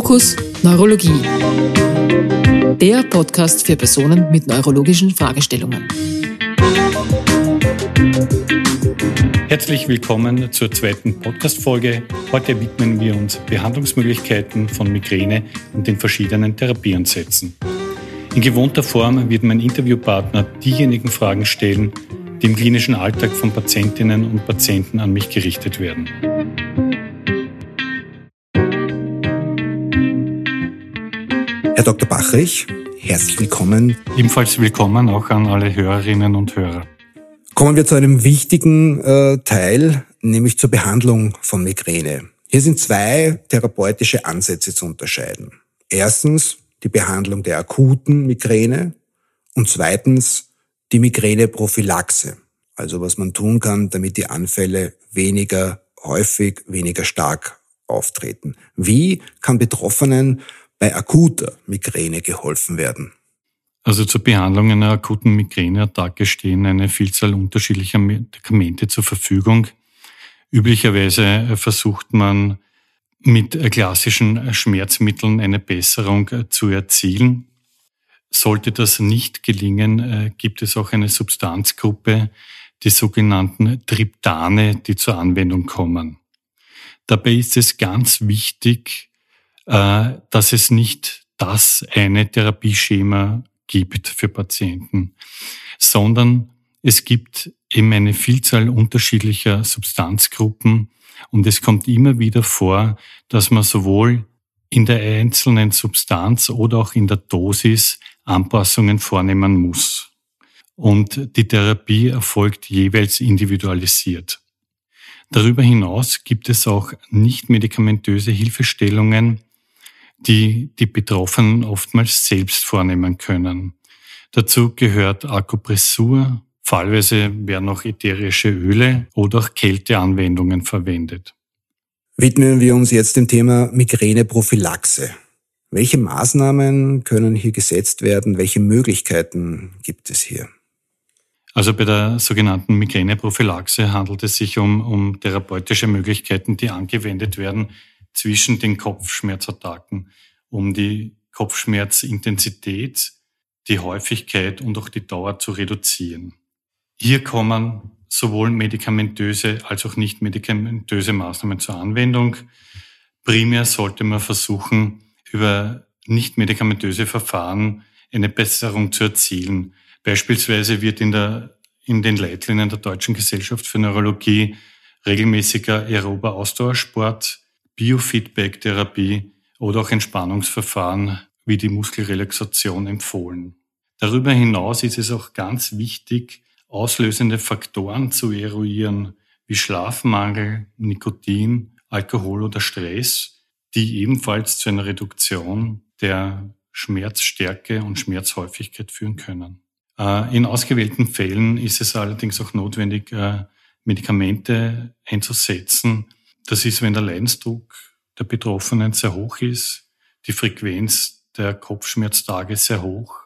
Fokus Neurologie. Der Podcast für Personen mit neurologischen Fragestellungen. Herzlich willkommen zur zweiten Podcast-Folge. Heute widmen wir uns Behandlungsmöglichkeiten von Migräne und den verschiedenen Therapieansätzen. In gewohnter Form wird mein Interviewpartner diejenigen Fragen stellen, die im klinischen Alltag von Patientinnen und Patienten an mich gerichtet werden. Herr Dr. Bachrich, herzlich willkommen. Ebenfalls willkommen auch an alle Hörerinnen und Hörer. Kommen wir zu einem wichtigen äh, Teil, nämlich zur Behandlung von Migräne. Hier sind zwei therapeutische Ansätze zu unterscheiden. Erstens die Behandlung der akuten Migräne und zweitens die Migräneprophylaxe. Also was man tun kann, damit die Anfälle weniger häufig, weniger stark auftreten. Wie kann Betroffenen bei akuter Migräne geholfen werden? Also zur Behandlung einer akuten Migräneattacke stehen eine Vielzahl unterschiedlicher Medikamente zur Verfügung. Üblicherweise versucht man mit klassischen Schmerzmitteln eine Besserung zu erzielen. Sollte das nicht gelingen, äh, gibt es auch eine Substanzgruppe, die sogenannten Triptane, die zur Anwendung kommen. Dabei ist es ganz wichtig, dass es nicht das eine Therapieschema gibt für Patienten, sondern es gibt eben eine Vielzahl unterschiedlicher Substanzgruppen und es kommt immer wieder vor, dass man sowohl in der einzelnen Substanz oder auch in der Dosis Anpassungen vornehmen muss. Und die Therapie erfolgt jeweils individualisiert. Darüber hinaus gibt es auch nicht medikamentöse Hilfestellungen, die die Betroffenen oftmals selbst vornehmen können. Dazu gehört Akupressur, fallweise werden auch ätherische Öle oder auch Kälteanwendungen verwendet. Widmen wir uns jetzt dem Thema Migräneprophylaxe. Welche Maßnahmen können hier gesetzt werden? Welche Möglichkeiten gibt es hier? Also bei der sogenannten Migräneprophylaxe handelt es sich um, um therapeutische Möglichkeiten, die angewendet werden, zwischen den Kopfschmerzattacken, um die Kopfschmerzintensität, die Häufigkeit und auch die Dauer zu reduzieren. Hier kommen sowohl medikamentöse als auch nicht medikamentöse Maßnahmen zur Anwendung. Primär sollte man versuchen, über nicht medikamentöse Verfahren eine Besserung zu erzielen. Beispielsweise wird in, der, in den Leitlinien der Deutschen Gesellschaft für Neurologie regelmäßiger aerober Ausdauersport Biofeedback-Therapie oder auch Entspannungsverfahren wie die Muskelrelaxation empfohlen. Darüber hinaus ist es auch ganz wichtig, auslösende Faktoren zu eruieren, wie Schlafmangel, Nikotin, Alkohol oder Stress, die ebenfalls zu einer Reduktion der Schmerzstärke und Schmerzhäufigkeit führen können. Äh, in ausgewählten Fällen ist es allerdings auch notwendig, äh, Medikamente einzusetzen, das ist, wenn der Leidensdruck der Betroffenen sehr hoch ist, die Frequenz der Kopfschmerztage sehr hoch,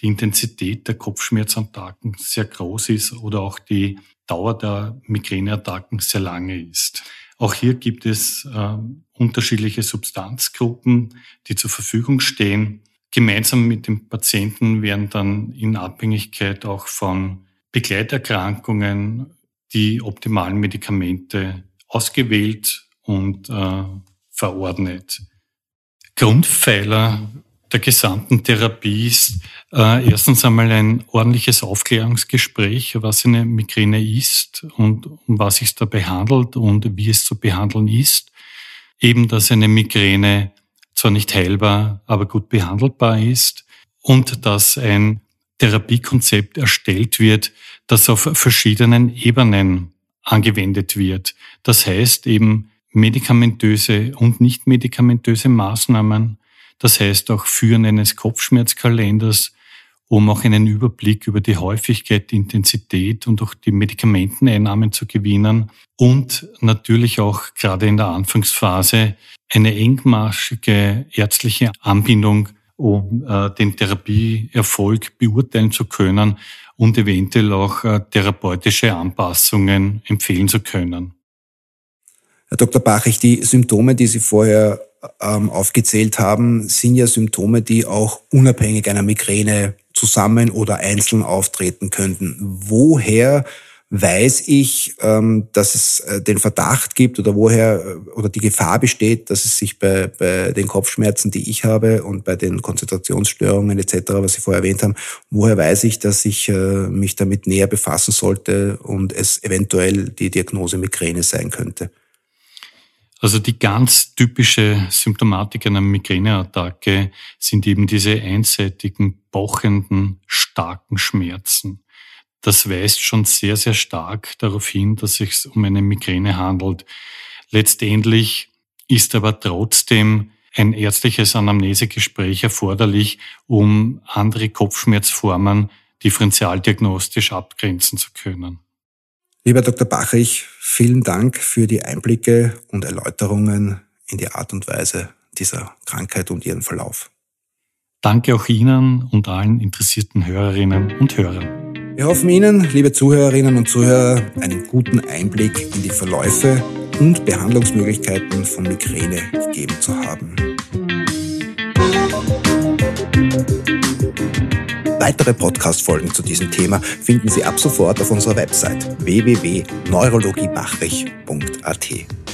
die Intensität der Kopfschmerzattacken sehr groß ist oder auch die Dauer der Migräneattacken sehr lange ist. Auch hier gibt es äh, unterschiedliche Substanzgruppen, die zur Verfügung stehen. Gemeinsam mit dem Patienten werden dann in Abhängigkeit auch von Begleiterkrankungen die optimalen Medikamente ausgewählt und äh, verordnet. Grundpfeiler der gesamten Therapie ist äh, erstens einmal ein ordentliches Aufklärungsgespräch, was eine Migräne ist und um was es dabei handelt und wie es zu behandeln ist. Eben, dass eine Migräne zwar nicht heilbar, aber gut behandelbar ist und dass ein Therapiekonzept erstellt wird, das auf verschiedenen Ebenen angewendet wird. Das heißt eben medikamentöse und nicht medikamentöse Maßnahmen. Das heißt auch Führen eines Kopfschmerzkalenders, um auch einen Überblick über die Häufigkeit, die Intensität und auch die Medikamenteneinnahmen zu gewinnen und natürlich auch gerade in der Anfangsphase eine engmaschige ärztliche Anbindung, um äh, den Therapieerfolg beurteilen zu können und eventuell auch äh, therapeutische Anpassungen empfehlen zu können. Herr Dr. Bachich, die Symptome, die Sie vorher äh, ähm, aufgezählt haben, sind ja Symptome, die auch unabhängig einer Migräne zusammen oder einzeln auftreten könnten. Woher weiß ich, ähm, dass es äh, den Verdacht gibt oder woher äh, oder die Gefahr besteht, dass es sich bei, bei den Kopfschmerzen, die ich habe und bei den Konzentrationsstörungen etc., was Sie vorher erwähnt haben, woher weiß ich, dass ich äh, mich damit näher befassen sollte und es eventuell die Diagnose Migräne sein könnte? Also die ganz typische Symptomatik einer Migräneattacke sind eben diese einseitigen, pochenden, starken Schmerzen. Das weist schon sehr, sehr stark darauf hin, dass es sich um eine Migräne handelt. Letztendlich ist aber trotzdem ein ärztliches Anamnesegespräch erforderlich, um andere Kopfschmerzformen differentialdiagnostisch abgrenzen zu können. Lieber Dr. Bachrich, vielen Dank für die Einblicke und Erläuterungen in die Art und Weise dieser Krankheit und ihren Verlauf. Danke auch Ihnen und allen interessierten Hörerinnen und Hörern. Wir hoffen Ihnen, liebe Zuhörerinnen und Zuhörer, einen guten Einblick in die Verläufe und Behandlungsmöglichkeiten von Migräne gegeben zu haben. Weitere Podcast-Folgen zu diesem Thema finden Sie ab sofort auf unserer Website www.neurologiebachrich.at.